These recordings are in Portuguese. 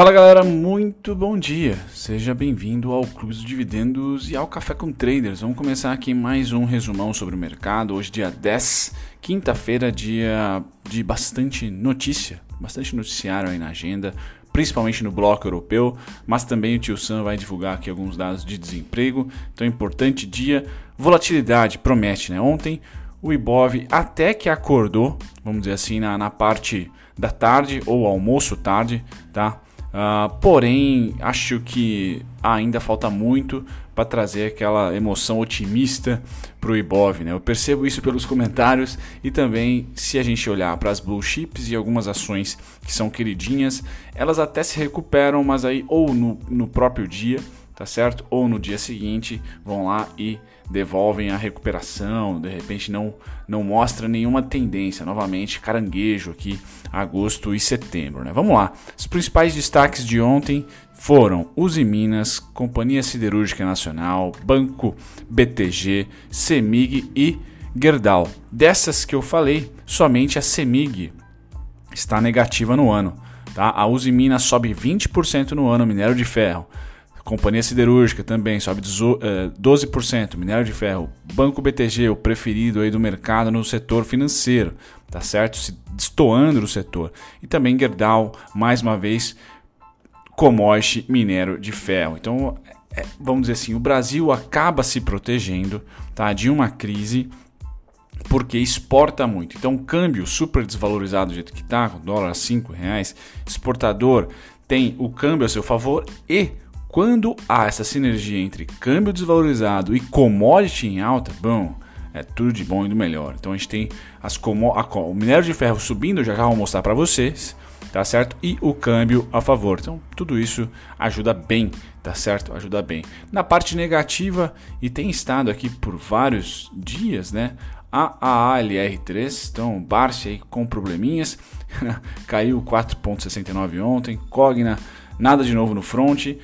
Fala galera, muito bom dia. Seja bem-vindo ao Clube dos Dividendos e ao Café com Traders. Vamos começar aqui mais um resumão sobre o mercado. Hoje, dia 10, quinta-feira, dia de bastante notícia, bastante noticiário aí na agenda, principalmente no bloco europeu, mas também o tio Sam vai divulgar aqui alguns dados de desemprego. Então, importante dia. Volatilidade promete, né? Ontem o Ibov até que acordou, vamos dizer assim, na, na parte da tarde ou almoço tarde, tá? Uh, porém, acho que ainda falta muito para trazer aquela emoção otimista para o Ibov. Né? Eu percebo isso pelos comentários e também se a gente olhar para as blue chips e algumas ações que são queridinhas, elas até se recuperam, mas aí ou no, no próprio dia tá certo? Ou no dia seguinte vão lá e devolvem a recuperação, de repente não não mostra nenhuma tendência, novamente caranguejo aqui, agosto e setembro, né? Vamos lá. Os principais destaques de ontem foram Uzi Minas, Companhia Siderúrgica Nacional, Banco BTG, Semig e Gerdau. Dessas que eu falei, somente a Semig está negativa no ano, tá? A Uzi Minas sobe 20% no ano, minério de ferro. Companhia Siderúrgica também sobe 12%. Eh, Minério de ferro. Banco BTG, o preferido aí do mercado no setor financeiro, tá certo? Se destoando do setor. E também Gerdau, mais uma vez, commodity minério de ferro. Então, é, vamos dizer assim, o Brasil acaba se protegendo tá, de uma crise porque exporta muito. Então, câmbio super desvalorizado do jeito que está, com dólar a 5 reais, exportador tem o câmbio a seu favor e quando há essa sinergia entre câmbio desvalorizado e commodity em alta, bom, é tudo de bom e do melhor. Então a gente tem as como, a, o minério de ferro subindo, já já vou mostrar para vocês, tá certo? E o câmbio a favor. Então tudo isso ajuda bem, tá certo? Ajuda bem. Na parte negativa, e tem estado aqui por vários dias, né? A ALR3, então Barça aí com probleminhas, caiu 4,69 ontem, Cogna, nada de novo no front.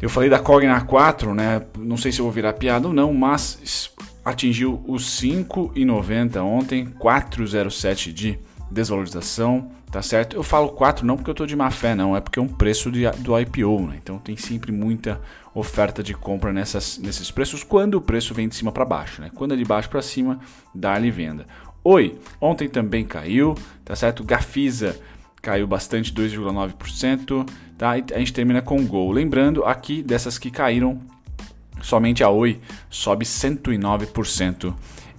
Eu falei da Cogna 4, né? Não sei se vou virar piada ou não, mas atingiu os 5,90 ontem, 4,07 de desvalorização, tá certo? Eu falo 4 não porque eu tô de má fé, não, é porque é um preço de, do IPO, né? Então tem sempre muita oferta de compra nessas, nesses preços quando o preço vem de cima para baixo, né? Quando é de baixo para cima, dá-lhe venda. Oi, ontem também caiu, tá certo? Gafisa caiu bastante, 2,9%. Tá? E a gente termina com Gol. Lembrando aqui dessas que caíram, somente a Oi sobe 109%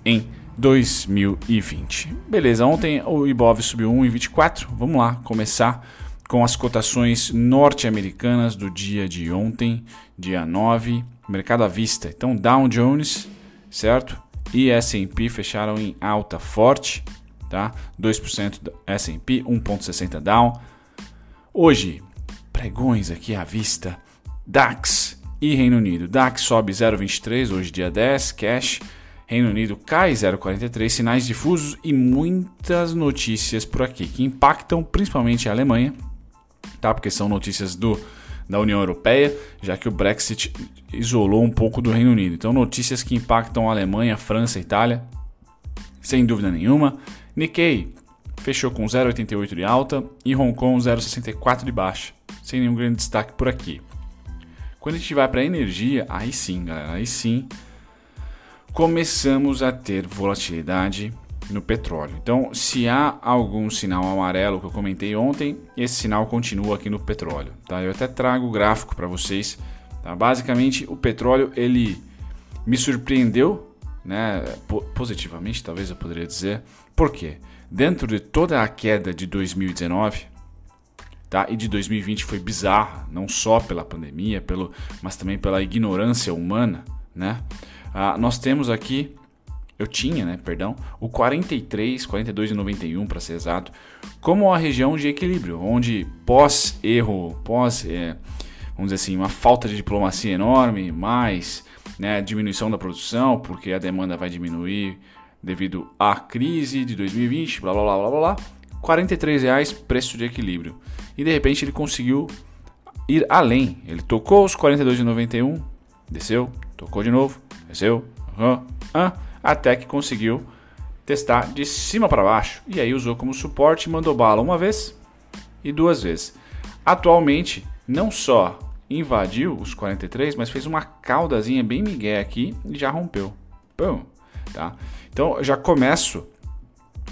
em 2020. Beleza, ontem o Ibov subiu 1,24. Vamos lá começar com as cotações norte-americanas do dia de ontem, dia 9, mercado à vista. Então, Dow Jones, certo? E S&P fecharam em alta forte, tá? 2% S&P, 1.60 Dow. Hoje, pregões aqui à vista. DAX e Reino Unido. DAX sobe 0,23 hoje dia 10, cash. Reino Unido cai 0,43, sinais difusos e muitas notícias por aqui que impactam principalmente a Alemanha, tá? Porque são notícias do da União Europeia, já que o Brexit isolou um pouco do Reino Unido. Então, notícias que impactam a Alemanha, França, Itália, sem dúvida nenhuma. Nikkei fechou com 0,88 de alta e Hong Kong 0,64 de baixa, sem nenhum grande destaque por aqui. Quando a gente vai para a energia, aí sim, galera, aí sim começamos a ter volatilidade no petróleo. Então, se há algum sinal amarelo que eu comentei ontem, esse sinal continua aqui no petróleo. Tá? Eu até trago o gráfico para vocês. Tá? Basicamente, o petróleo ele me surpreendeu né, positivamente, talvez eu poderia dizer. Por quê? Dentro de toda a queda de 2019, tá? E de 2020 foi bizarra, não só pela pandemia, pelo, mas também pela ignorância humana, né? Ah, nós temos aqui, eu tinha, né, perdão, o 43, 42 e 91 para ser exato, como a região de equilíbrio, onde pós erro, pós, é, vamos dizer assim, uma falta de diplomacia enorme, mais né, diminuição da produção, porque a demanda vai diminuir devido à crise de 2020, blá blá blá blá blá. 43 reais preço de equilíbrio. E de repente ele conseguiu ir além. Ele tocou os 42,91, desceu, tocou de novo, desceu, uh, uh, até que conseguiu testar de cima para baixo. E aí usou como suporte mandou bala uma vez e duas vezes. atualmente não só invadiu os 43, mas fez uma caudazinha bem migué aqui e já rompeu. Pum, tá? Então já começo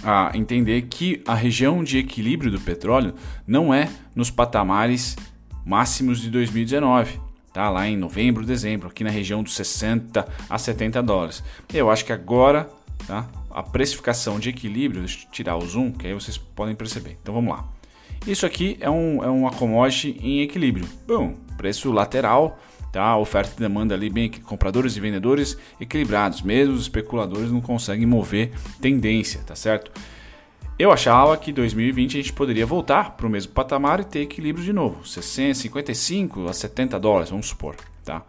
a entender que a região de equilíbrio do petróleo não é nos patamares máximos de 2019, tá? Lá em novembro, dezembro, aqui na região dos 60 a 70 dólares. Eu acho que agora, tá? A precificação de equilíbrio, deixa eu tirar o zoom, que aí vocês podem perceber. Então vamos lá. Isso aqui é um, é uma commodity em equilíbrio. Bom, preço lateral, tá? Oferta e demanda ali bem compradores e vendedores equilibrados. Mesmo os especuladores não conseguem mover tendência, tá certo? Eu achava que 2020 a gente poderia voltar para o mesmo patamar e ter equilíbrio de novo, 60, 55 a 70 dólares, vamos supor, tá?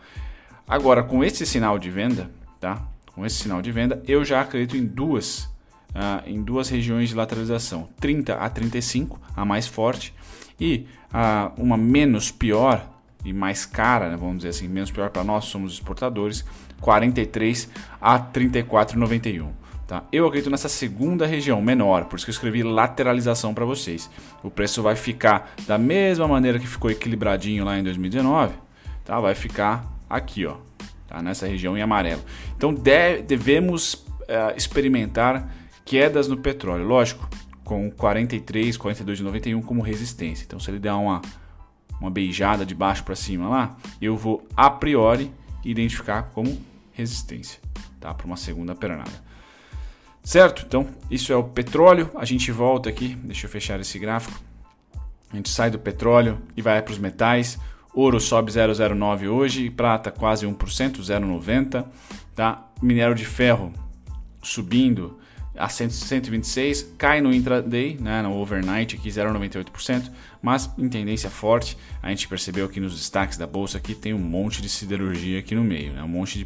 Agora com esse sinal de venda, tá? Com esse sinal de venda, eu já acredito em duas uh, em duas regiões de lateralização, 30 a 35, a mais forte, e uh, uma menos pior e mais cara, né, vamos dizer assim, menos pior para nós, somos exportadores, 43 a 34,91. Tá? Eu acredito nessa segunda região, menor, por isso que eu escrevi lateralização para vocês. O preço vai ficar da mesma maneira que ficou equilibradinho lá em 2019, tá? vai ficar aqui, ó, tá? nessa região em amarelo. Então deve, devemos uh, experimentar quedas no petróleo, lógico, com 43, 42,91 como resistência. Então se ele der uma uma beijada de baixo para cima lá, eu vou a priori identificar como resistência, tá? Para uma segunda pernada. Certo? Então, isso é o petróleo. A gente volta aqui, deixa eu fechar esse gráfico. A gente sai do petróleo e vai para os metais. Ouro sobe 0,09 hoje, prata quase 1%, 0,90, tá? Minério de ferro subindo a 126, cai no intraday, né, no overnight aqui 0,98%, mas em tendência forte, a gente percebeu aqui nos destaques da bolsa aqui tem um monte de siderurgia aqui no meio, né, um monte de,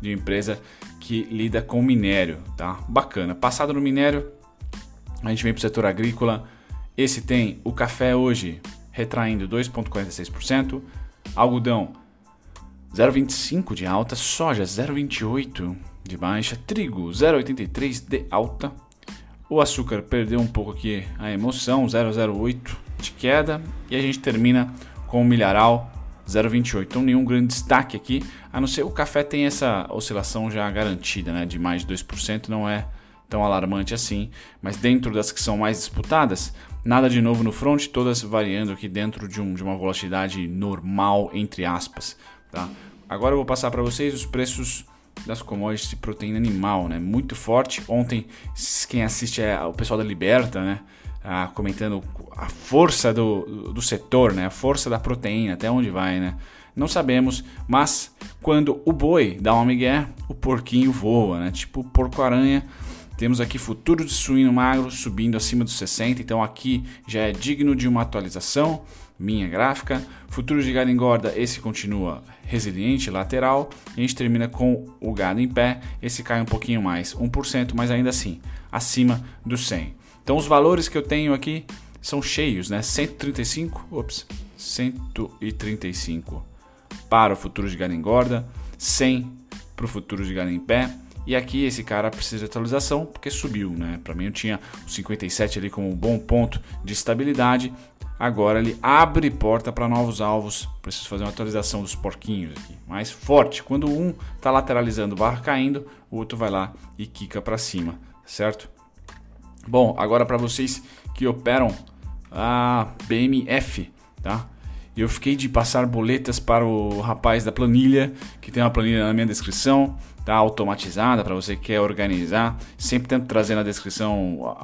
de empresa que lida com minério, tá? Bacana. Passado no minério, a gente vem para o setor agrícola. Esse tem o café hoje retraindo 2,46%, algodão 0,25 de alta, soja 0,28 de baixa, trigo 0,83 de alta. O açúcar perdeu um pouco aqui a emoção, 0,08 de queda. E a gente termina com o milharal 0,28. Então nenhum grande destaque aqui, a não ser o café tem essa oscilação já garantida, né, de mais de 2%, não é tão alarmante assim, mas dentro das que são mais disputadas, nada de novo no front, todas variando aqui dentro de, um, de uma volatilidade normal, entre aspas. Tá? Agora eu vou passar para vocês os preços das commodities de proteína animal, né? Muito forte. Ontem, quem assiste é o pessoal da Liberta, né? Ah, comentando a força do, do setor, né? A força da proteína, até onde vai, né? Não sabemos, mas quando o boi dá uma migué, o porquinho voa, né? Tipo porco-aranha. Temos aqui futuro de suíno magro subindo acima dos 60, então aqui já é digno de uma atualização minha gráfica. Futuro de gado engorda, esse continua resiliente, lateral. E a gente termina com o gado em pé, esse cai um pouquinho mais, 1%, mas ainda assim, acima do 100. Então os valores que eu tenho aqui são cheios, né? 135, ops, 135 para o futuro de gado engorda, 100 para o futuro de gado em pé. E aqui esse cara precisa de atualização porque subiu, né? Para mim eu tinha o 57 ali como um bom ponto de estabilidade Agora ele abre porta para novos alvos. Preciso fazer uma atualização dos porquinhos aqui. Mais forte. Quando um está lateralizando, barra caindo, o outro vai lá e quica para cima, certo? Bom, agora para vocês que operam a BMF, tá? Eu fiquei de passar boletas para o rapaz da planilha, que tem uma planilha na minha descrição tá automatizada para você que quer organizar. Sempre tento trazer na descrição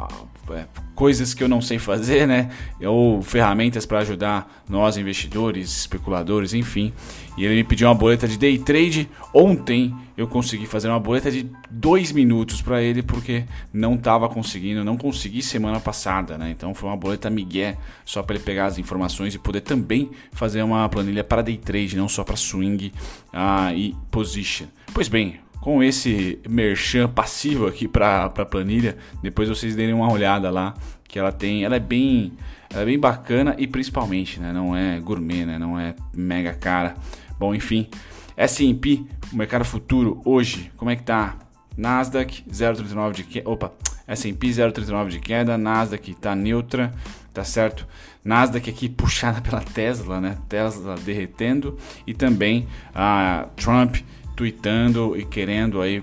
é, coisas que eu não sei fazer, né? Ou ferramentas para ajudar nós investidores, especuladores, enfim. E ele me pediu uma boleta de day trade. Ontem eu consegui fazer uma boleta de dois minutos para ele porque não estava conseguindo, não consegui semana passada, né? Então foi uma boleta migué só para ele pegar as informações e poder também fazer uma planilha para day trade, não só para swing ah, e position. Pois bem, com esse merchan passivo aqui para a planilha. Depois vocês derem uma olhada lá, que ela tem, ela é bem, ela é bem bacana e principalmente, né, não é gourmet, né, não é mega cara. Bom, enfim, S&P, o mercado futuro hoje, como é que tá? Nasdaq 0,39 de queda, opa, S&P 0,39 de queda, Nasdaq está neutra, tá certo? Nasdaq aqui puxada pela Tesla, né? Tesla derretendo e também a Trump tweetando e querendo aí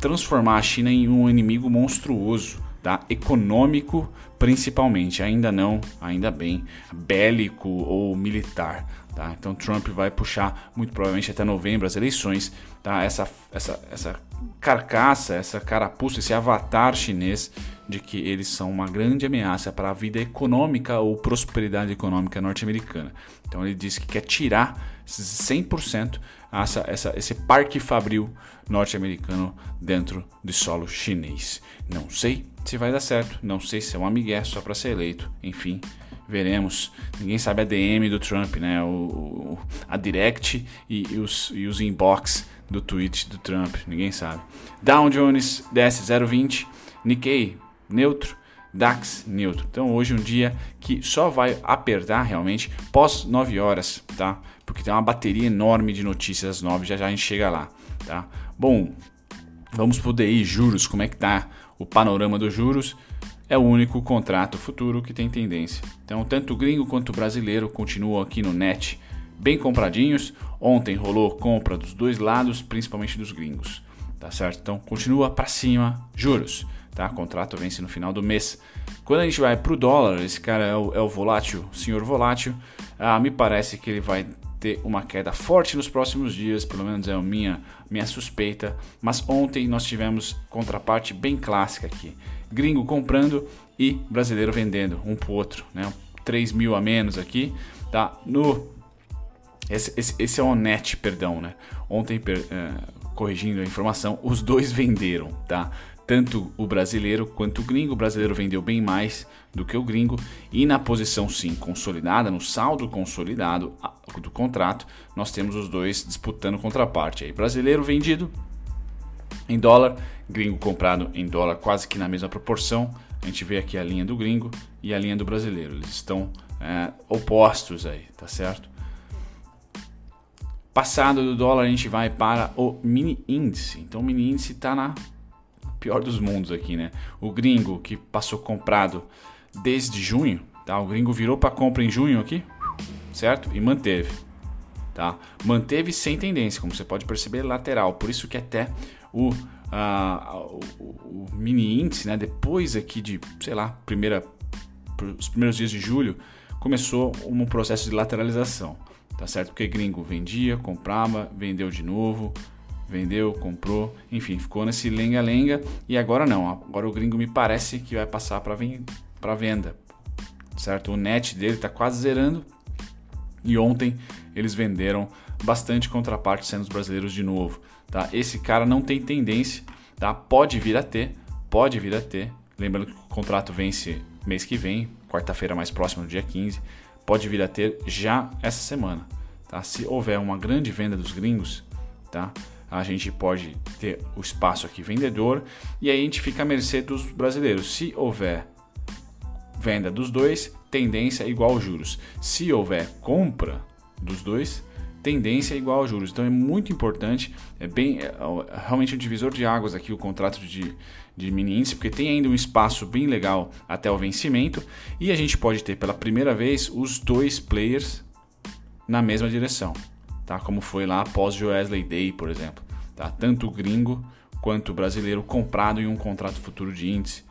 transformar a China em um inimigo monstruoso, tá? Econômico principalmente, ainda não, ainda bem, bélico ou militar, tá? Então Trump vai puxar muito provavelmente até novembro as eleições, tá? Essa essa essa carcaça, essa carapuça, esse avatar chinês de que eles são uma grande ameaça para a vida econômica ou prosperidade econômica norte-americana. Então ele disse que quer tirar 100% essa, essa, esse parque fabril norte-americano dentro de solo chinês. Não sei se vai dar certo, não sei se é um amigué só para ser eleito, enfim, veremos. Ninguém sabe a DM do Trump, né? O, o a direct e, e, os, e os inbox do tweet do Trump, ninguém sabe. Dow Jones desce 0,20, Nikkei neutro, DAX neutro. Então hoje é um dia que só vai apertar realmente pós 9 horas, tá? Porque tem uma bateria enorme de notícias às 9, já já a gente chega lá, tá? Bom, vamos pro DI juros, como é que tá o panorama dos juros? É o único contrato futuro que tem tendência. Então, tanto o gringo quanto o brasileiro continuam aqui no net bem compradinhos. Ontem rolou compra dos dois lados, principalmente dos gringos, tá certo? Então, continua para cima, juros. Tá? O contrato vence no final do mês. Quando a gente vai para o dólar, esse cara é o, é o volátil, senhor volátil, ah, me parece que ele vai ter uma queda forte nos próximos dias, pelo menos é a minha, minha suspeita. Mas ontem nós tivemos contraparte bem clássica aqui: gringo comprando e brasileiro vendendo, um para o outro, né? 3 mil a menos aqui, tá? No esse, esse, esse é o net, perdão, né? Ontem, per, uh, corrigindo a informação, os dois venderam, tá? Tanto o brasileiro quanto o gringo. O brasileiro vendeu bem mais do que o gringo e na posição sim consolidada, no saldo consolidado do contrato, nós temos os dois disputando contraparte. Aí, brasileiro vendido em dólar, gringo comprado em dólar quase que na mesma proporção. A gente vê aqui a linha do gringo e a linha do brasileiro. Eles estão é, opostos aí, tá certo? Passado do dólar, a gente vai para o mini índice. Então, o mini índice está na pior dos mundos aqui, né? O gringo que passou comprado desde junho, tá? O gringo virou para compra em junho aqui, certo? E manteve, tá? Manteve sem tendência, como você pode perceber, lateral. Por isso que até o, uh, o, o mini índice, né? Depois aqui de, sei lá, primeira, os primeiros dias de julho, começou um processo de lateralização, tá certo? Porque gringo vendia, comprava, vendeu de novo, vendeu, comprou, enfim, ficou nesse lenga-lenga e agora não. Agora o gringo me parece que vai passar para venda, certo? O net dele está quase zerando e ontem eles venderam bastante contraparte sendo os brasileiros de novo, tá? Esse cara não tem tendência, tá? Pode vir a ter, pode vir a ter. Lembrando que o contrato vence mês que vem, quarta-feira mais próxima do dia 15, pode vir a ter já essa semana, tá? Se houver uma grande venda dos gringos, tá? A gente pode ter o espaço aqui vendedor e aí a gente fica à mercê dos brasileiros. Se houver venda dos dois, tendência igual juros. Se houver compra dos dois, tendência igual aos juros. Então é muito importante, é bem é, é realmente um divisor de águas aqui o contrato de, de mini índice, porque tem ainda um espaço bem legal até o vencimento e a gente pode ter pela primeira vez os dois players na mesma direção tá? Como foi lá após Joesley Day, por exemplo, tá? Tanto o gringo quanto o brasileiro comprado em um contrato futuro de índice,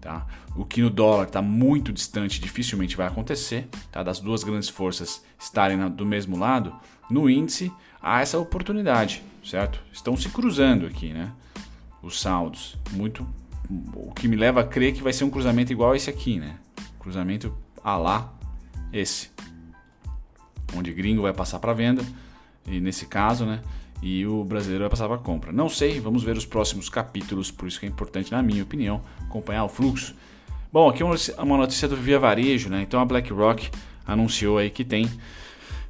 tá? O que no dólar está muito distante, dificilmente vai acontecer, tá? Das duas grandes forças estarem do mesmo lado, no índice há essa oportunidade, certo? Estão se cruzando aqui, né? Os saldos, muito, o que me leva a crer que vai ser um cruzamento igual esse aqui, né? Cruzamento a lá esse, onde gringo vai passar para venda e nesse caso, né? E o brasileiro vai passar para compra. Não sei, vamos ver os próximos capítulos, por isso que é importante, na minha opinião, acompanhar o fluxo. Bom, aqui uma notícia do Via Varejo, né? Então a BlackRock anunciou aí que tem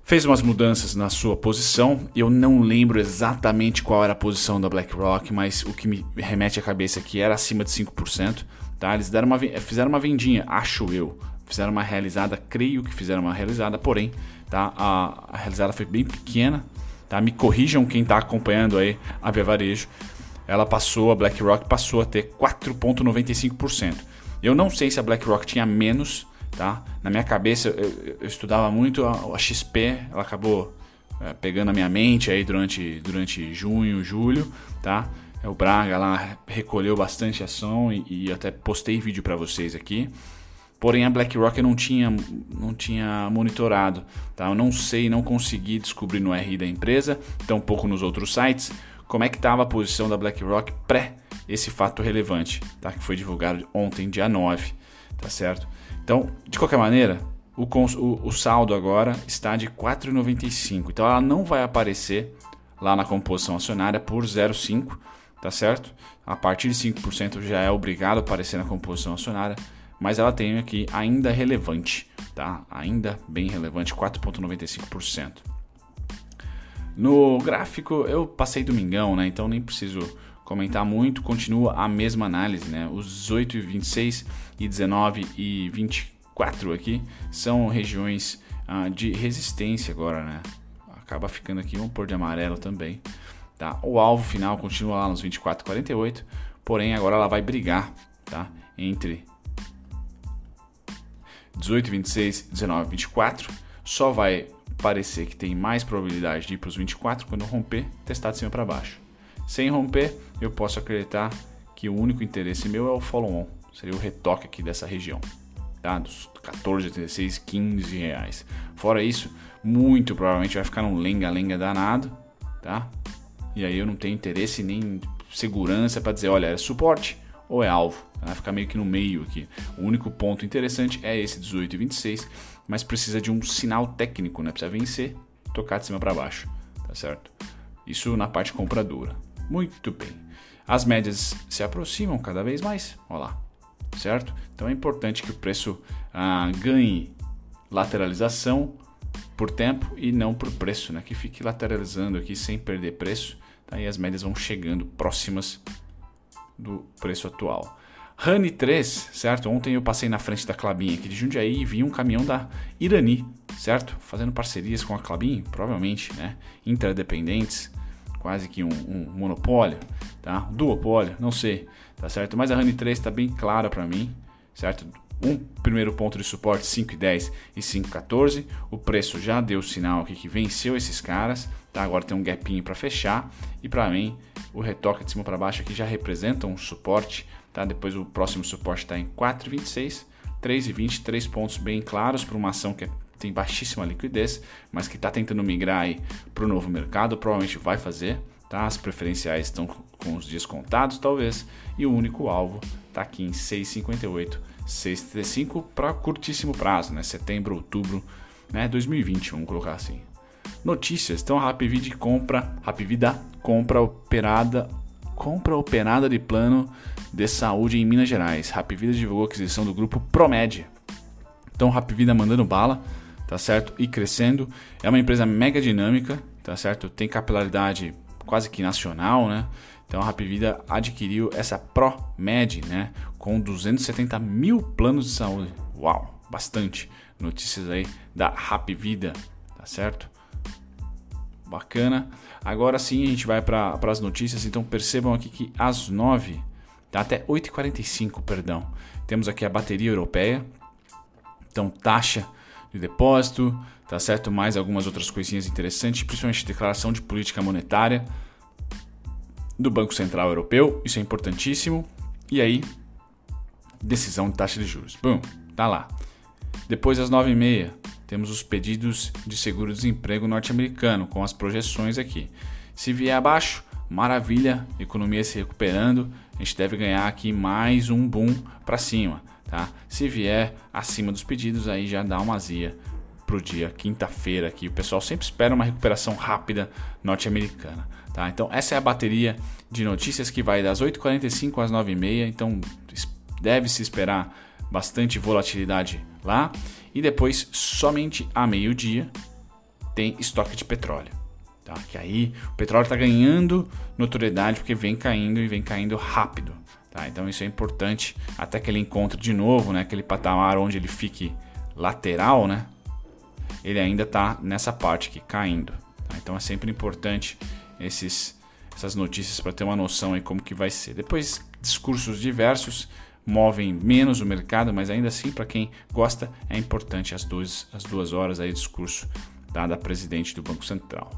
fez umas mudanças na sua posição. Eu não lembro exatamente qual era a posição da BlackRock, mas o que me remete à cabeça aqui era acima de 5%. Tá? Eles deram uma, fizeram uma vendinha, acho eu. Fizeram uma realizada, creio que fizeram uma realizada, porém Tá? A, a realizada foi bem pequena. Tá? Me corrijam quem está acompanhando aí a Via Varejo. Ela passou, a BlackRock passou a ter 4,95%. Eu não sei se a BlackRock tinha menos, tá? Na minha cabeça eu, eu estudava muito a, a, XP, ela acabou é, pegando a minha mente aí durante, durante junho, julho, tá? É, o Braga lá recolheu bastante ação e, e até postei vídeo para vocês aqui. Porém a BlackRock não tinha, não tinha monitorado, tá? Eu não sei, não consegui descobrir no RI da empresa, tampouco nos outros sites, como é que estava a posição da BlackRock pré esse fato relevante, tá? Que foi divulgado ontem, dia 9, tá certo? Então, de qualquer maneira, o, o, o saldo agora está de 4,95. Então ela não vai aparecer lá na composição acionária por 0,5, tá certo? A partir de 5% já é obrigado a aparecer na composição acionária, mas ela tem aqui ainda relevante, tá? Ainda bem relevante, 4,95%. No gráfico eu passei domingão, né? Então nem preciso comentar muito, continua a mesma análise, né? Os 18 e 26 e 19 e 24 aqui são regiões ah, de resistência agora, né? Acaba ficando aqui um por de amarelo também. Tá? O alvo final continua lá nos 24,48, porém agora ela vai brigar tá? entre 18, 26, 19, 24. Só vai parecer que tem mais probabilidade de ir para os 24 quando romper, testar de cima para baixo. Sem romper, eu posso acreditar que o único interesse meu é o follow-on, seria o retoque aqui dessa região, tá? dos 14, 16, 15 reais. Fora isso, muito provavelmente vai ficar um lenga-lenga danado, tá? E aí eu não tenho interesse nem segurança para dizer, olha, é suporte ou é alvo. Vai ficar meio que no meio aqui. O único ponto interessante é esse 18 e 26, mas precisa de um sinal técnico, né? Precisa vencer, tocar de cima para baixo, tá certo? Isso na parte compradora. Muito bem. As médias se aproximam cada vez mais, olha lá, certo? Então é importante que o preço ah, ganhe lateralização por tempo e não por preço, né? Que fique lateralizando aqui sem perder preço Tá? E as médias vão chegando próximas do preço atual. Rani 3, certo? Ontem eu passei na frente da Clabin aqui de Jundiaí e vi um caminhão da Irani, certo? Fazendo parcerias com a Clabin, provavelmente, né? Interdependentes, quase que um, um monopólio, tá? Duopólio, não sei, tá certo? Mas a Rani 3 está bem clara para mim, certo? Um primeiro ponto de suporte 5,10 e 5,14. O preço já deu sinal aqui que venceu esses caras. Tá? Agora tem um gapinho para fechar. E para mim, o retoque de cima para baixo aqui já representa um suporte. Tá? Depois o próximo suporte está em 4,26. 3,20, três pontos bem claros para uma ação que é, tem baixíssima liquidez, mas que está tentando migrar para o novo mercado, provavelmente vai fazer. Tá? As preferenciais estão com os dias contados, talvez, e o único alvo está aqui em 6,58 6,35 para curtíssimo prazo, né? Setembro, outubro, né? 2020, vamos colocar assim. Notícias. Então, a Rapvid compra, Rapvida compra operada, compra operada de plano de saúde em Minas Gerais. Rapvida divulgou a aquisição do grupo Promed. Então, Rapvida mandando bala, tá certo? E crescendo. É uma empresa mega dinâmica, tá certo? Tem capilaridade quase que nacional, né? Então a Rapvida adquiriu essa ProMed, né, com 270 mil planos de saúde. Uau, bastante notícias aí da Rapvida, tá certo? Bacana. Agora sim a gente vai para as notícias. Então percebam aqui que às 9, tá até 8h45, perdão, temos aqui a bateria europeia. Então taxa de depósito, tá certo? Mais algumas outras coisinhas interessantes, principalmente declaração de política monetária do Banco Central Europeu, isso é importantíssimo. E aí, decisão de taxa de juros. Bom, tá lá. Depois às 9h30, temos os pedidos de seguro-desemprego norte-americano, com as projeções aqui. Se vier abaixo, maravilha, economia se recuperando, a gente deve ganhar aqui mais um boom para cima. Tá? Se vier acima dos pedidos, aí já dá uma azia para o dia quinta-feira aqui. O pessoal sempre espera uma recuperação rápida norte-americana. Tá? Então essa é a bateria de notícias que vai das 8h45 às 9h30. Então deve-se esperar bastante volatilidade lá. E depois, somente a meio-dia, tem estoque de petróleo. Tá? Que aí o petróleo está ganhando notoriedade porque vem caindo e vem caindo rápido. Tá? Então isso é importante até que ele encontre de novo né, aquele patamar onde ele fique lateral, né? ele ainda está nessa parte aqui caindo. Tá? Então é sempre importante esses, essas notícias para ter uma noção aí como que vai ser. Depois discursos diversos, movem menos o mercado, mas ainda assim, para quem gosta, é importante as duas, as duas horas aí de discurso tá, da presidente do Banco Central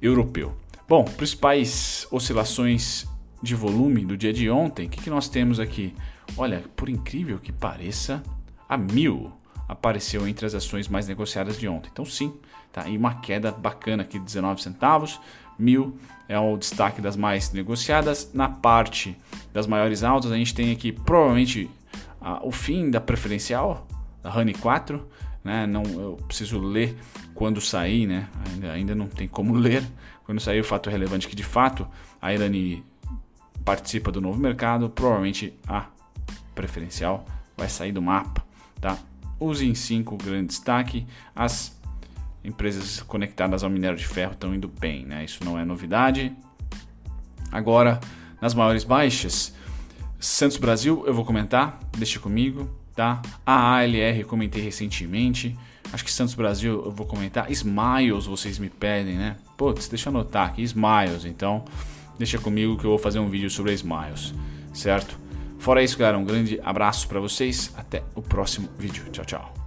Europeu. Bom, principais oscilações de volume do dia de ontem, o que, que nós temos aqui? Olha, por incrível que pareça, a mil apareceu entre as ações mais negociadas de ontem. Então sim, tá? E uma queda bacana aqui de 19 centavos. Mil é o destaque das mais negociadas. Na parte das maiores altas, a gente tem aqui provavelmente ah, o fim da preferencial, da Honey 4. Né? Não, eu preciso ler quando sair, né? ainda, ainda não tem como ler. Quando sair o fato relevante que de fato a Irani participa do novo mercado, provavelmente a preferencial vai sair do mapa. Tá? Use em 5 grande destaque. As empresas conectadas ao minério de ferro estão indo bem, né? Isso não é novidade. Agora, nas maiores baixas, Santos Brasil eu vou comentar, deixa comigo, tá? A ALR comentei recentemente. Acho que Santos Brasil eu vou comentar. Smiles vocês me pedem, né? Putz, deixa eu anotar aqui, Smiles. Então, deixa comigo que eu vou fazer um vídeo sobre Smiles, certo? Fora isso, galera, um grande abraço para vocês. Até o próximo vídeo. Tchau, tchau.